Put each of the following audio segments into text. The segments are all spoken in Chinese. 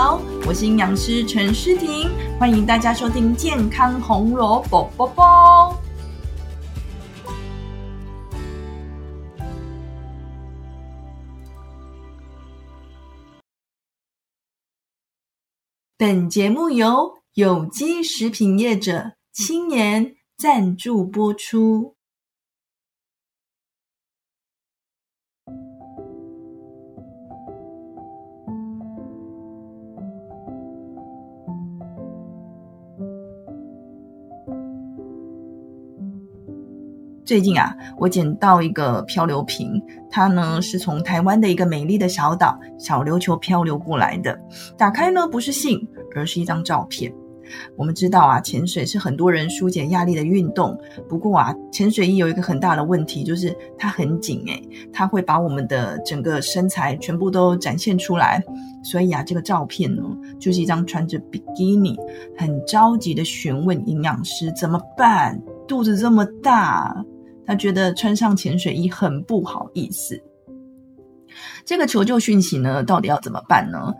好，我是营养师陈诗婷，欢迎大家收听健康红萝卜啵啵。本节目由有机食品业者青年赞助播出。最近啊，我捡到一个漂流瓶，它呢是从台湾的一个美丽的小岛小琉球漂流过来的。打开呢不是信，而是一张照片。我们知道啊，潜水是很多人疏解压力的运动。不过啊，潜水衣有一个很大的问题，就是它很紧诶，它会把我们的整个身材全部都展现出来。所以啊，这个照片呢，就是一张穿着比基尼，很着急的询问营养师怎么办，肚子这么大。他觉得穿上潜水衣很不好意思。这个求救讯息呢，到底要怎么办呢？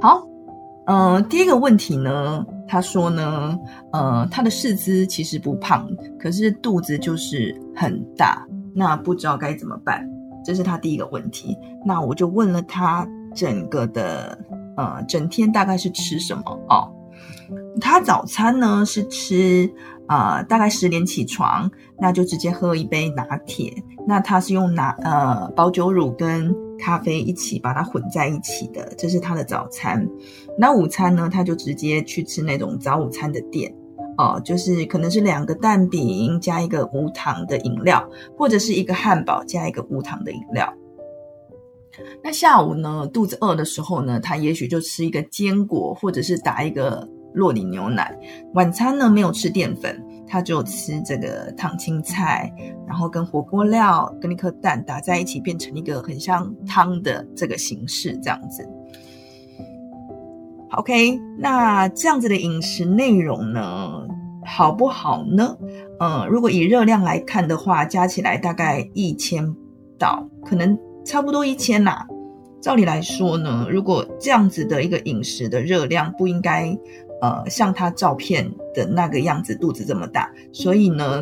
好，嗯，第一个问题呢，他说呢，呃，他的四肢其实不胖，可是肚子就是很大，那不知道该怎么办，这是他第一个问题。那我就问了他整个的，呃，整天大概是吃什么哦？他早餐呢是吃。啊，大概十点起床，那就直接喝一杯拿铁。那他是用拿呃保酒乳跟咖啡一起把它混在一起的，这是他的早餐。那午餐呢，他就直接去吃那种早午餐的店，哦，就是可能是两个蛋饼加一个无糖的饮料，或者是一个汉堡加一个无糖的饮料。那下午呢，肚子饿的时候呢，他也许就吃一个坚果，或者是打一个。洛里牛奶，晚餐呢没有吃淀粉，他就吃这个烫青菜，然后跟火锅料跟一颗蛋打在一起，变成一个很像汤的这个形式，这样子。OK，那这样子的饮食内容呢，好不好呢？嗯，如果以热量来看的话，加起来大概一千到，可能差不多一千啦。照理来说呢，如果这样子的一个饮食的热量不应该。呃，像他照片的那个样子，肚子这么大，所以呢，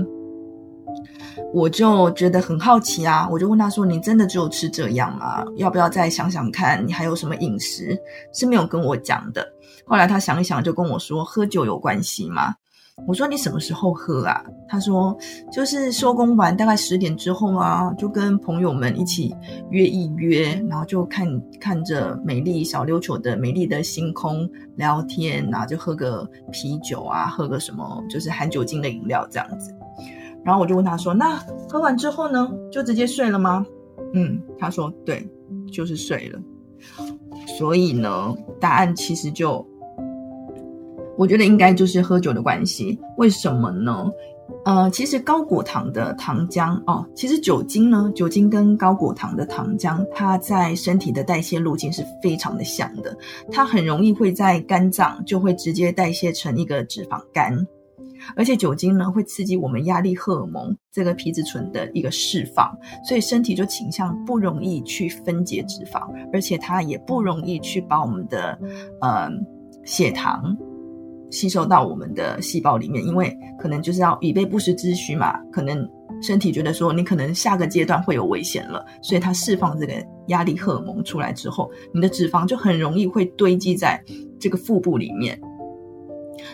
我就觉得很好奇啊，我就问他说：“你真的只有吃这样吗？要不要再想想看，你还有什么饮食是没有跟我讲的？”后来他想一想，就跟我说：“喝酒有关系吗？”我说你什么时候喝啊？他说就是收工完大概十点之后啊，就跟朋友们一起约一约，然后就看看着美丽小琉球的美丽的星空聊天，然后就喝个啤酒啊，喝个什么就是含酒精的饮料这样子。然后我就问他说，那喝完之后呢，就直接睡了吗？嗯，他说对，就是睡了。所以呢，答案其实就。我觉得应该就是喝酒的关系，为什么呢？呃，其实高果糖的糖浆哦，其实酒精呢，酒精跟高果糖的糖浆，它在身体的代谢路径是非常的像的，它很容易会在肝脏就会直接代谢成一个脂肪肝，而且酒精呢会刺激我们压力荷尔蒙这个皮质醇的一个释放，所以身体就倾向不容易去分解脂肪，而且它也不容易去把我们的呃血糖。吸收到我们的细胞里面，因为可能就是要以备不时之需嘛。可能身体觉得说你可能下个阶段会有危险了，所以它释放这个压力荷尔蒙出来之后，你的脂肪就很容易会堆积在这个腹部里面。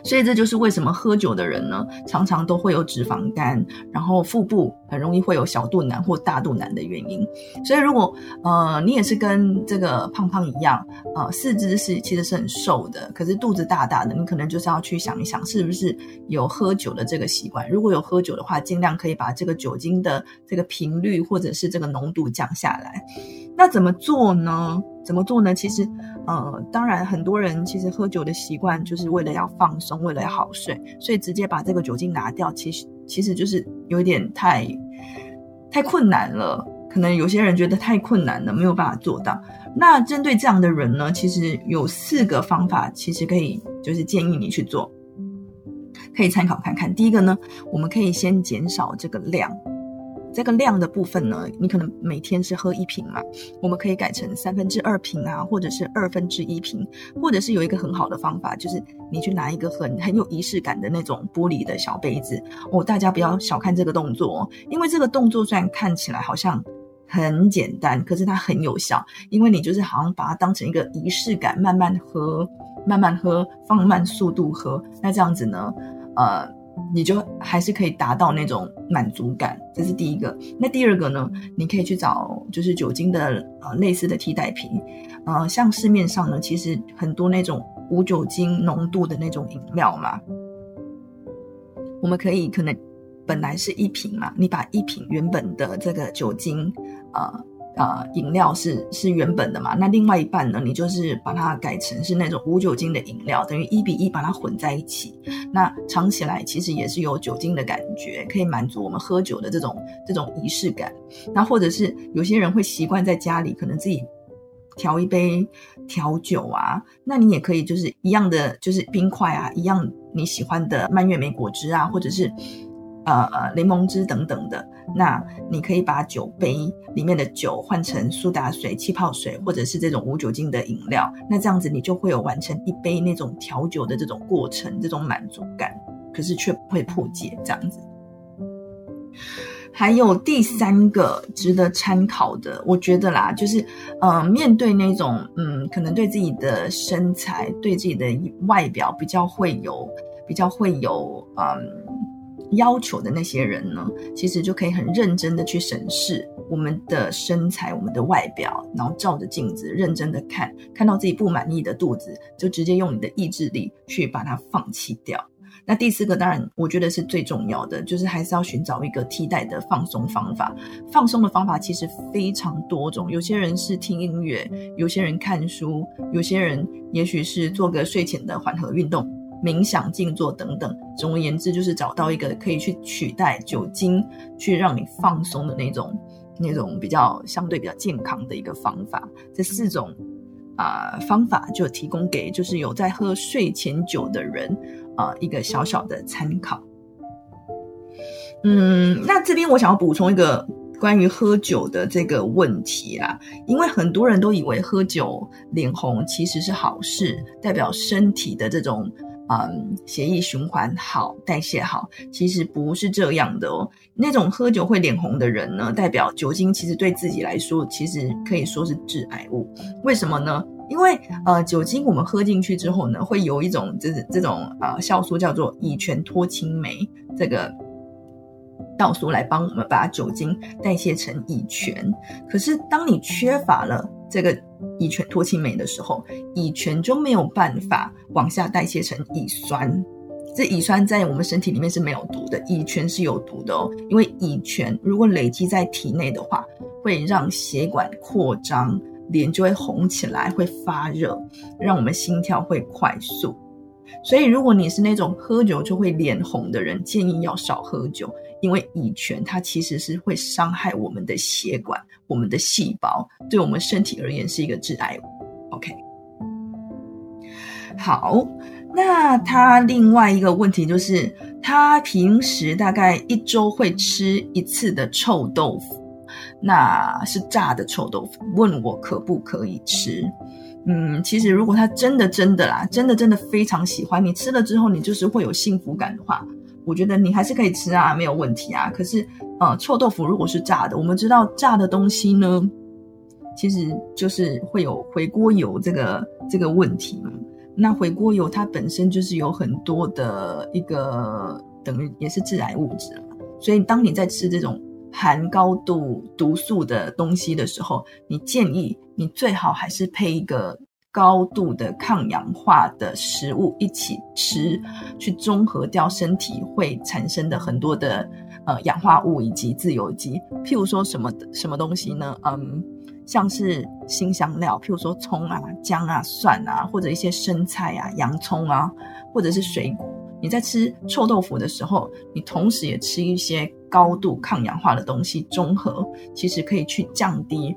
所以这就是为什么喝酒的人呢，常常都会有脂肪肝，然后腹部很容易会有小肚腩或大肚腩的原因。所以如果呃你也是跟这个胖胖一样，呃四肢是其实是很瘦的，可是肚子大大的，你可能就是要去想一想，是不是有喝酒的这个习惯。如果有喝酒的话，尽量可以把这个酒精的这个频率或者是这个浓度降下来。那怎么做呢？怎么做呢？其实，呃，当然，很多人其实喝酒的习惯就是为了要放松，为了要好睡，所以直接把这个酒精拿掉，其实其实就是有点太太困难了。可能有些人觉得太困难了，没有办法做到。那针对这样的人呢，其实有四个方法，其实可以就是建议你去做，可以参考看看。第一个呢，我们可以先减少这个量。这个量的部分呢，你可能每天是喝一瓶嘛，我们可以改成三分之二瓶啊，或者是二分之一瓶，或者是有一个很好的方法，就是你去拿一个很很有仪式感的那种玻璃的小杯子哦。大家不要小看这个动作，因为这个动作虽然看起来好像很简单，可是它很有效，因为你就是好像把它当成一个仪式感，慢慢喝，慢慢喝，放慢速度喝，那这样子呢，呃。你就还是可以达到那种满足感，这是第一个。那第二个呢？你可以去找就是酒精的呃类似的替代品，呃，像市面上呢，其实很多那种无酒精浓度的那种饮料嘛，我们可以可能本来是一瓶嘛，你把一瓶原本的这个酒精呃呃，饮料是是原本的嘛？那另外一半呢？你就是把它改成是那种无酒精的饮料，等于一比一把它混在一起。那尝起来其实也是有酒精的感觉，可以满足我们喝酒的这种这种仪式感。那或者是有些人会习惯在家里可能自己调一杯调酒啊，那你也可以就是一样的，就是冰块啊，一样你喜欢的蔓越莓果汁啊，或者是。呃呃，柠檬汁等等的，那你可以把酒杯里面的酒换成苏打水、气泡水，或者是这种无酒精的饮料。那这样子你就会有完成一杯那种调酒的这种过程，这种满足感，可是却不会破解这样子。还有第三个值得参考的，我觉得啦，就是呃，面对那种嗯，可能对自己的身材、对自己的外表比较会有、比较会有嗯。要求的那些人呢，其实就可以很认真的去审视我们的身材、我们的外表，然后照着镜子认真的看，看到自己不满意的肚子，就直接用你的意志力去把它放弃掉。那第四个，当然我觉得是最重要的，就是还是要寻找一个替代的放松方法。放松的方法其实非常多种，有些人是听音乐，有些人看书，有些人也许是做个睡前的缓和运动。冥想、静坐等等，总而言之，就是找到一个可以去取代酒精，去让你放松的那种、那种比较相对比较健康的一个方法。这四种啊方法就提供给就是有在喝睡前酒的人啊一个小小的参考。嗯，那这边我想要补充一个关于喝酒的这个问题啦，因为很多人都以为喝酒脸红其实是好事，代表身体的这种。嗯，血液循环好，代谢好，其实不是这样的哦。那种喝酒会脸红的人呢，代表酒精其实对自己来说，其实可以说是致癌物。为什么呢？因为呃，酒精我们喝进去之后呢，会有一种这这种呃酵素叫做乙醛脱氢酶这个酵素来帮我们把酒精代谢成乙醛。可是当你缺乏了这个。乙醛脱氢酶的时候，乙醛就没有办法往下代谢成乙酸。这乙酸在我们身体里面是没有毒的，乙醛是有毒的哦。因为乙醛如果累积在体内的话，会让血管扩张，脸就会红起来，会发热，让我们心跳会快速。所以，如果你是那种喝酒就会脸红的人，建议要少喝酒。因为乙醛它其实是会伤害我们的血管、我们的细胞，对我们身体而言是一个致癌物。OK，好，那他另外一个问题就是，他平时大概一周会吃一次的臭豆腐，那是炸的臭豆腐，问我可不可以吃？嗯，其实如果他真的真的啦，真的真的非常喜欢你吃了之后，你就是会有幸福感的话。我觉得你还是可以吃啊，没有问题啊。可是，呃，臭豆腐如果是炸的，我们知道炸的东西呢，其实就是会有回锅油这个这个问题嘛。那回锅油它本身就是有很多的一个等于也是致癌物质。所以，当你在吃这种含高度毒素的东西的时候，你建议你最好还是配一个。高度的抗氧化的食物一起吃，去中和掉身体会产生的很多的呃氧化物以及自由基。譬如说什么什么东西呢？嗯，像是新香料，譬如说葱啊、姜啊、蒜啊，或者一些生菜啊、洋葱啊，或者是水果。你在吃臭豆腐的时候，你同时也吃一些高度抗氧化的东西，中和其实可以去降低。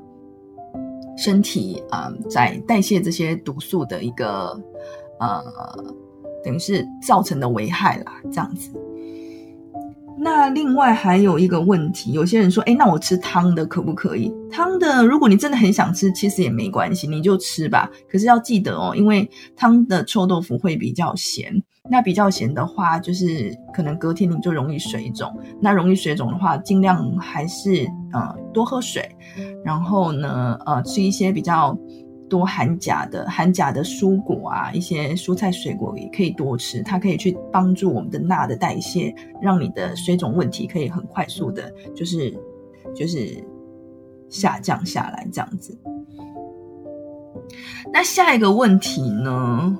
身体啊，在代谢这些毒素的一个呃，等于是造成的危害啦，这样子。那另外还有一个问题，有些人说，哎，那我吃汤的可不可以？汤的，如果你真的很想吃，其实也没关系，你就吃吧。可是要记得哦，因为汤的臭豆腐会比较咸，那比较咸的话，就是可能隔天你就容易水肿。那容易水肿的话，尽量还是呃多喝水，然后呢，呃吃一些比较。多含钾的含钾的蔬果啊，一些蔬菜水果也可以多吃，它可以去帮助我们的钠的代谢，让你的水肿问题可以很快速的，就是就是下降下来这样子。那下一个问题呢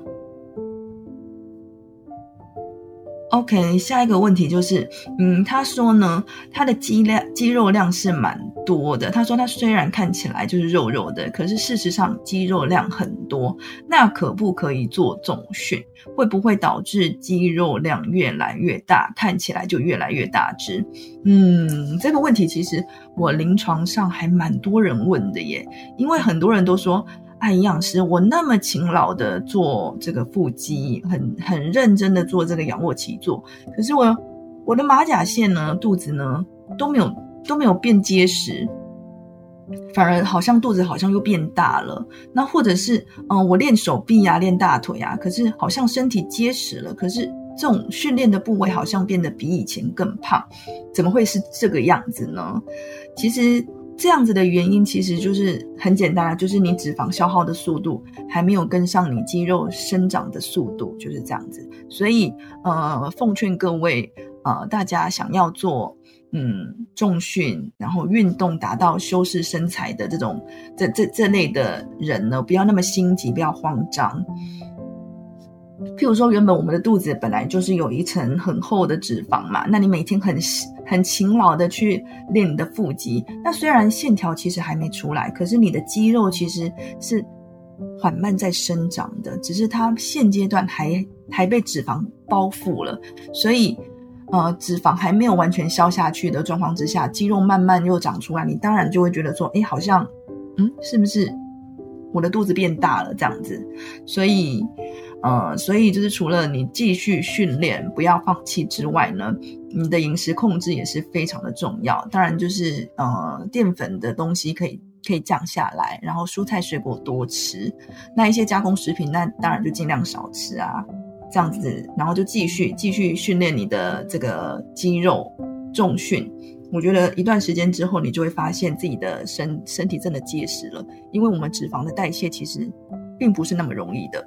？OK，下一个问题就是，嗯，他说呢，他的肌量肌肉量是蛮多的。他说他虽然看起来就是肉肉的，可是事实上肌肉量很多。那可不可以做重训？会不会导致肌肉量越来越大，看起来就越来越大只？嗯，这个问题其实我临床上还蛮多人问的耶，因为很多人都说。按，营养师，我那么勤劳的做这个腹肌，很很认真的做这个仰卧起坐，可是我我的马甲线呢，肚子呢都没有都没有变结实，反而好像肚子好像又变大了。那或者是嗯，我练手臂呀，练大腿呀，可是好像身体结实了，可是这种训练的部位好像变得比以前更胖，怎么会是这个样子呢？其实。这样子的原因其实就是很简单，就是你脂肪消耗的速度还没有跟上你肌肉生长的速度，就是这样子。所以，呃，奉劝各位，呃，大家想要做嗯重训，然后运动达到修饰身材的这种这这这类的人呢，不要那么心急，不要慌张。譬如说，原本我们的肚子本来就是有一层很厚的脂肪嘛，那你每天很很勤劳的去练你的腹肌，那虽然线条其实还没出来，可是你的肌肉其实是缓慢在生长的，只是它现阶段还还被脂肪包覆了，所以呃，脂肪还没有完全消下去的状况之下，肌肉慢慢又长出来，你当然就会觉得说，哎，好像嗯，是不是我的肚子变大了这样子？所以。呃，所以就是除了你继续训练不要放弃之外呢，你的饮食控制也是非常的重要。当然就是呃，淀粉的东西可以可以降下来，然后蔬菜水果多吃。那一些加工食品，那当然就尽量少吃啊，这样子，然后就继续继续训练你的这个肌肉重训。我觉得一段时间之后，你就会发现自己的身身体真的结实了，因为我们脂肪的代谢其实并不是那么容易的。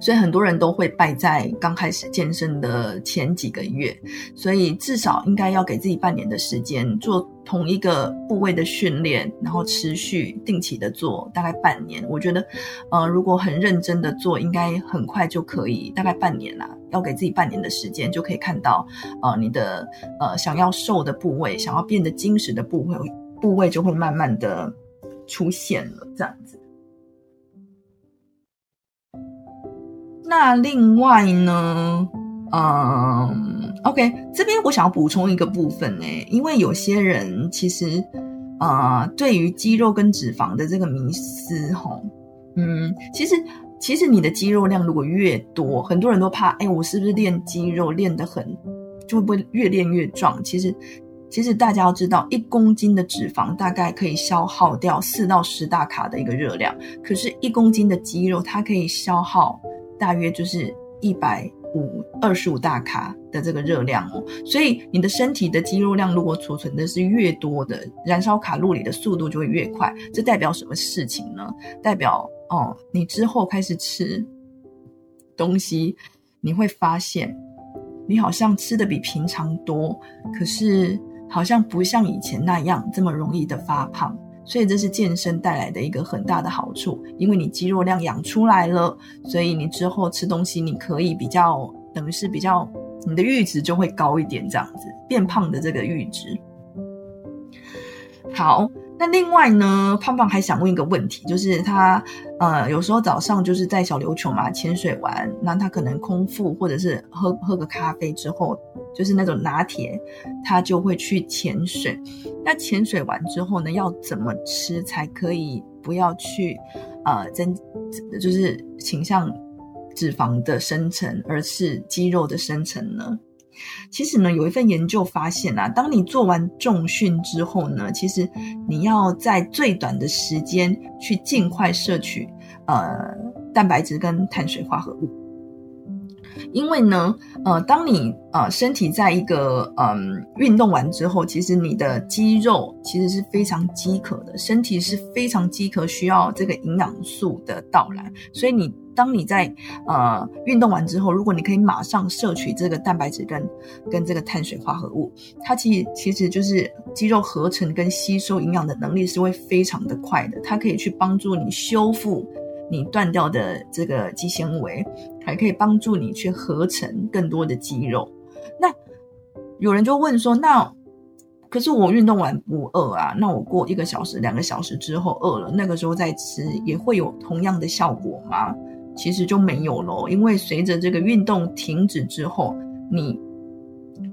所以很多人都会败在刚开始健身的前几个月，所以至少应该要给自己半年的时间做同一个部位的训练，然后持续定期的做，大概半年。我觉得，呃，如果很认真的做，应该很快就可以，大概半年啦，要给自己半年的时间，就可以看到，呃，你的呃想要瘦的部位，想要变得精实的部位，部位就会慢慢的出现了，这样那另外呢，嗯，OK，这边我想要补充一个部分呢，因为有些人其实，呃，对于肌肉跟脂肪的这个迷思，吼，嗯，其实其实你的肌肉量如果越多，很多人都怕，哎，我是不是练肌肉练得很，就会不会越练越壮？其实其实大家要知道，一公斤的脂肪大概可以消耗掉四到十大卡的一个热量，可是一公斤的肌肉它可以消耗。大约就是一百五二十五大卡的这个热量哦，所以你的身体的肌肉量如果储存的是越多的，燃烧卡路里的速度就会越快。这代表什么事情呢？代表哦，你之后开始吃东西，你会发现你好像吃的比平常多，可是好像不像以前那样这么容易的发胖。所以这是健身带来的一个很大的好处，因为你肌肉量养出来了，所以你之后吃东西你可以比较，等于是比较你的阈值就会高一点，这样子变胖的这个阈值。好。那另外呢，胖胖还想问一个问题，就是他呃有时候早上就是在小琉球嘛潜水完，那他可能空腹或者是喝喝个咖啡之后，就是那种拿铁，他就会去潜水。那潜水完之后呢，要怎么吃才可以不要去呃增，就是倾向脂肪的生成，而是肌肉的生成呢？其实呢，有一份研究发现啊，当你做完重训之后呢，其实你要在最短的时间去尽快摄取呃蛋白质跟碳水化合物。因为呢，呃，当你呃身体在一个嗯运动完之后，其实你的肌肉其实是非常饥渴的，身体是非常饥渴，需要这个营养素的到来。所以你当你在呃运动完之后，如果你可以马上摄取这个蛋白质跟跟这个碳水化合物，它其实其实就是肌肉合成跟吸收营养的能力是会非常的快的，它可以去帮助你修复。你断掉的这个肌纤维，还可以帮助你去合成更多的肌肉。那有人就问说：“那可是我运动完不饿啊？那我过一个小时、两个小时之后饿了，那个时候再吃也会有同样的效果吗？”其实就没有咯，因为随着这个运动停止之后，你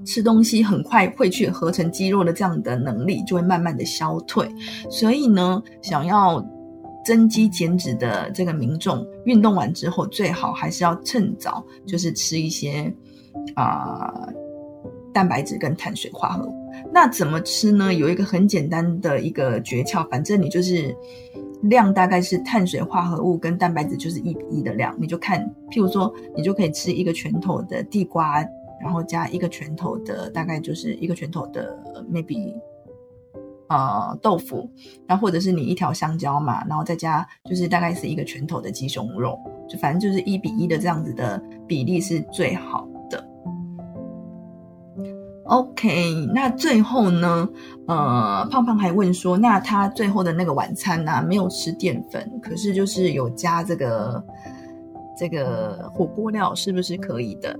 吃东西很快会去合成肌肉的这样的能力就会慢慢的消退。所以呢，想要。增肌减脂的这个民众，运动完之后最好还是要趁早，就是吃一些啊蛋白质跟碳水化合物。那怎么吃呢？有一个很简单的一个诀窍，反正你就是量大概是碳水化合物跟蛋白质就是一比一的量，你就看，譬如说你就可以吃一个拳头的地瓜，然后加一个拳头的大概就是一个拳头的 maybe。呃，豆腐，然后或者是你一条香蕉嘛，然后再加就是大概是一个拳头的鸡胸肉，就反正就是一比一的这样子的比例是最好的。OK，那最后呢，呃，胖胖还问说，那他最后的那个晚餐呢，没有吃淀粉，可是就是有加这个这个火锅料，是不是可以的？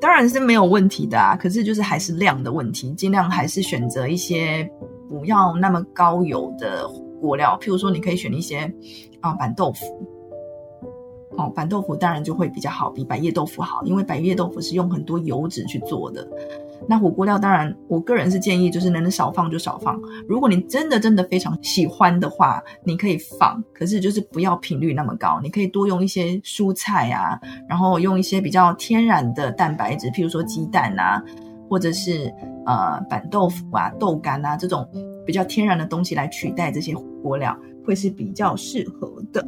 当然是没有问题的啊，可是就是还是量的问题，尽量还是选择一些。不要那么高油的锅料，譬如说，你可以选一些啊板豆腐，哦，板豆腐当然就会比较好，比百叶豆腐好，因为百叶豆腐是用很多油脂去做的。那火锅料当然，我个人是建议就是能少放就少放。如果你真的真的非常喜欢的话，你可以放，可是就是不要频率那么高。你可以多用一些蔬菜啊，然后用一些比较天然的蛋白质，譬如说鸡蛋啊。或者是呃板豆腐啊、豆干啊这种比较天然的东西来取代这些火锅料，会是比较适合的。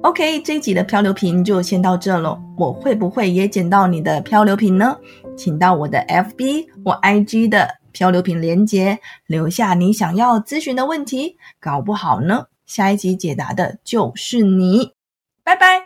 OK，这一集的漂流瓶就先到这了。我会不会也捡到你的漂流瓶呢？请到我的 FB 或 IG 的漂流瓶连接，留下你想要咨询的问题。搞不好呢，下一集解答的就是你。拜拜。